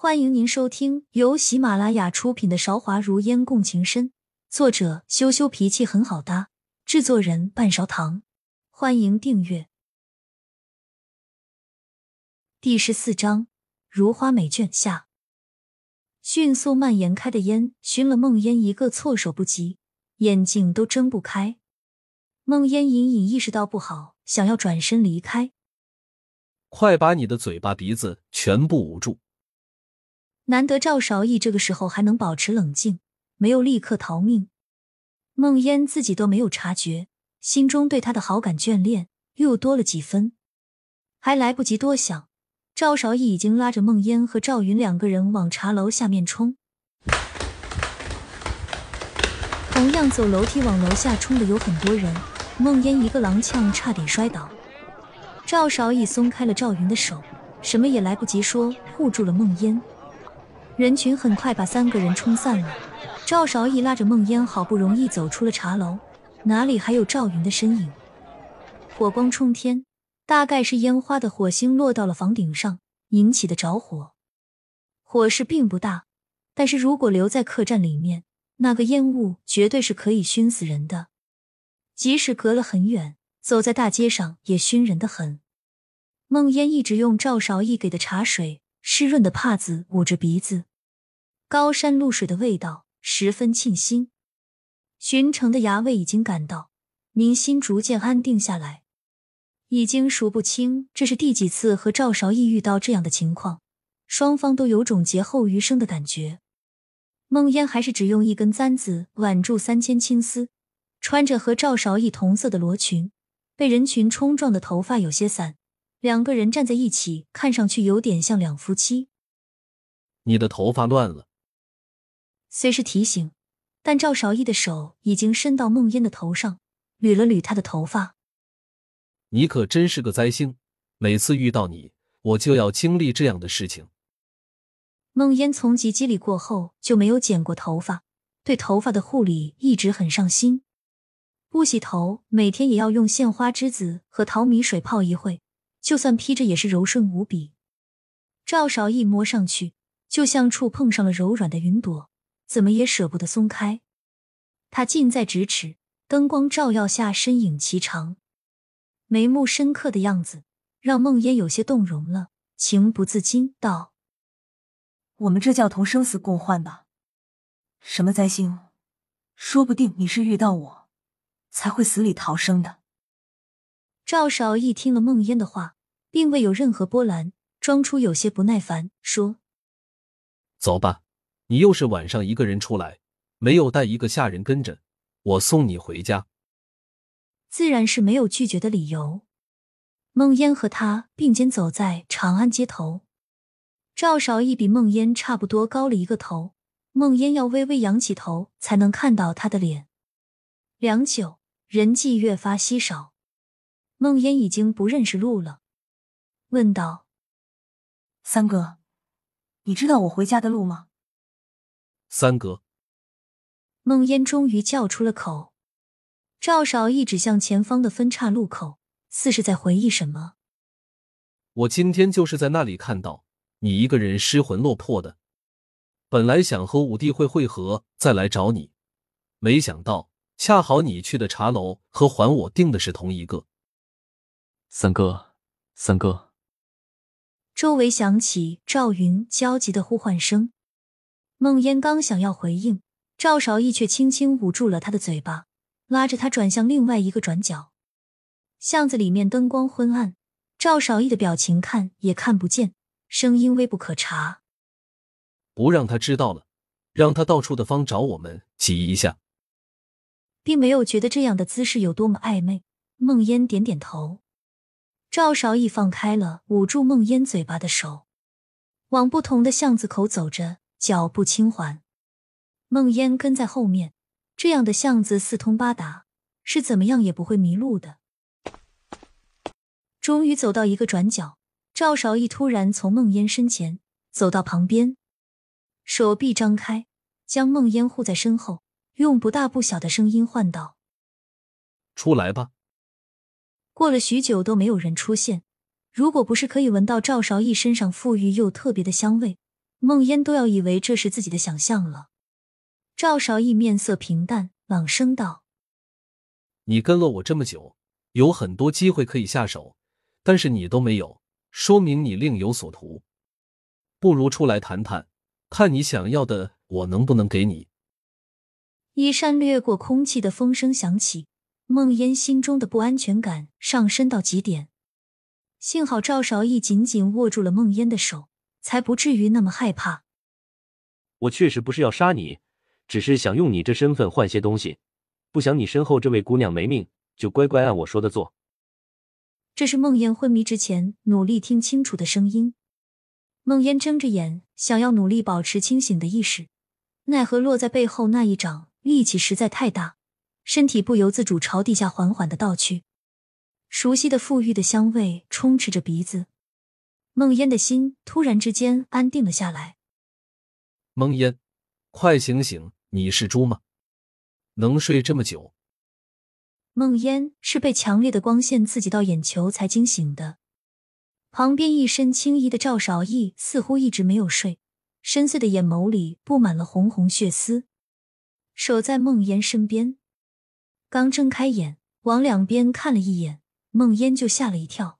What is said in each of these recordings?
欢迎您收听由喜马拉雅出品的《韶华如烟共情深》，作者羞羞脾气很好搭，制作人半勺糖。欢迎订阅。第十四章：如花美眷下，迅速蔓延开的烟熏了梦烟一个措手不及，眼睛都睁不开。梦烟隐隐意识到不好，想要转身离开。快把你的嘴巴鼻子全部捂住！难得赵少义这个时候还能保持冷静，没有立刻逃命。孟烟自己都没有察觉，心中对他的好感眷恋又多了几分。还来不及多想，赵少义已经拉着孟烟和赵云两个人往茶楼下面冲。同样走楼梯往楼下冲的有很多人，孟烟一个踉跄，差点摔倒。赵少义松开了赵云的手，什么也来不及说，护住了孟烟。人群很快把三个人冲散了，赵韶义拉着孟烟，好不容易走出了茶楼，哪里还有赵云的身影？火光冲天，大概是烟花的火星落到了房顶上引起的着火。火势并不大，但是如果留在客栈里面，那个烟雾绝对是可以熏死人的。即使隔了很远，走在大街上也熏人的很。孟烟一直用赵少义给的茶水湿润的帕子捂着鼻子。高山露水的味道十分沁心，巡城的衙卫已经赶到，民心逐渐安定下来。已经数不清这是第几次和赵韶义遇到这样的情况，双方都有种劫后余生的感觉。孟烟还是只用一根簪子挽住三千青丝，穿着和赵韶义同色的罗裙，被人群冲撞的头发有些散，两个人站在一起，看上去有点像两夫妻。你的头发乱了。虽是提醒，但赵少义的手已经伸到孟烟的头上，捋了捋她的头发。你可真是个灾星，每次遇到你，我就要经历这样的事情。孟烟从吉吉里过后就没有剪过头发，对头发的护理一直很上心。不洗头，每天也要用鲜花栀子和淘米水泡一会，就算披着也是柔顺无比。赵少义摸上去，就像触碰上了柔软的云朵。怎么也舍不得松开，他近在咫尺，灯光照耀下身影颀长，眉目深刻的样子让梦烟有些动容了，情不自禁道：“我们这叫同生死共患吧？什么灾星？说不定你是遇到我，才会死里逃生的。”赵少义听了梦烟的话，并未有任何波澜，装出有些不耐烦，说：“走吧。”你又是晚上一个人出来，没有带一个下人跟着，我送你回家。自然是没有拒绝的理由。孟烟和他并肩走在长安街头，赵少义比孟烟差不多高了一个头，孟烟要微微仰起头才能看到他的脸。良久，人迹越发稀少，孟烟已经不认识路了，问道：“三哥，你知道我回家的路吗？”三哥，孟烟终于叫出了口。赵少一指向前方的分岔路口，似是在回忆什么。我今天就是在那里看到你一个人失魂落魄的，本来想和五弟会会合，再来找你，没想到恰好你去的茶楼和还我订的是同一个。三哥，三哥，周围响起赵云焦急的呼唤声。孟烟刚想要回应，赵少义却轻轻捂住了他的嘴巴，拉着他转向另外一个转角。巷子里面灯光昏暗，赵少义的表情看也看不见，声音微不可察。不让他知道了，让他到处的方找我们挤一下，并没有觉得这样的姿势有多么暧昧。孟烟点点头，赵少义放开了捂住孟烟嘴巴的手，往不同的巷子口走着。脚步轻缓，梦烟跟在后面。这样的巷子四通八达，是怎么样也不会迷路的。终于走到一个转角，赵少义突然从梦烟身前走到旁边，手臂张开，将梦烟护在身后，用不大不小的声音唤道：“出来吧。”过了许久都没有人出现，如果不是可以闻到赵少义身上馥郁又特别的香味。孟烟都要以为这是自己的想象了。赵少义面色平淡，朗声道：“你跟了我这么久，有很多机会可以下手，但是你都没有，说明你另有所图。不如出来谈谈，看你想要的，我能不能给你。”一扇掠过空气的风声响起，梦烟心中的不安全感上升到极点。幸好赵少义紧紧握住了梦烟的手，才不至于那么害怕。我确实不是要杀你，只是想用你这身份换些东西，不想你身后这位姑娘没命，就乖乖按我说的做。这是梦烟昏迷之前努力听清楚的声音。梦烟睁着眼，想要努力保持清醒的意识，奈何落在背后那一掌。力气实在太大，身体不由自主朝地下缓缓的倒去。熟悉的馥郁的香味充斥着鼻子，孟烟的心突然之间安定了下来。孟烟，快醒醒！你是猪吗？能睡这么久？孟烟是被强烈的光线刺激到眼球才惊醒的。旁边一身青衣的赵少义似乎一直没有睡，深邃的眼眸里布满了红红血丝。守在孟烟身边，刚睁开眼，往两边看了一眼，孟烟就吓了一跳。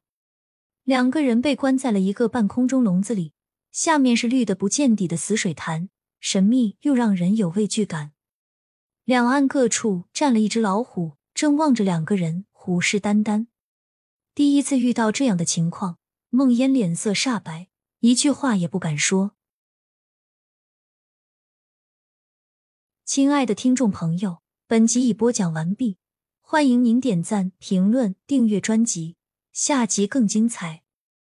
两个人被关在了一个半空中笼子里，下面是绿的不见底的死水潭，神秘又让人有畏惧感。两岸各处站了一只老虎，正望着两个人，虎视眈眈。第一次遇到这样的情况，孟烟脸色煞白，一句话也不敢说。亲爱的听众朋友，本集已播讲完毕，欢迎您点赞、评论、订阅专辑，下集更精彩。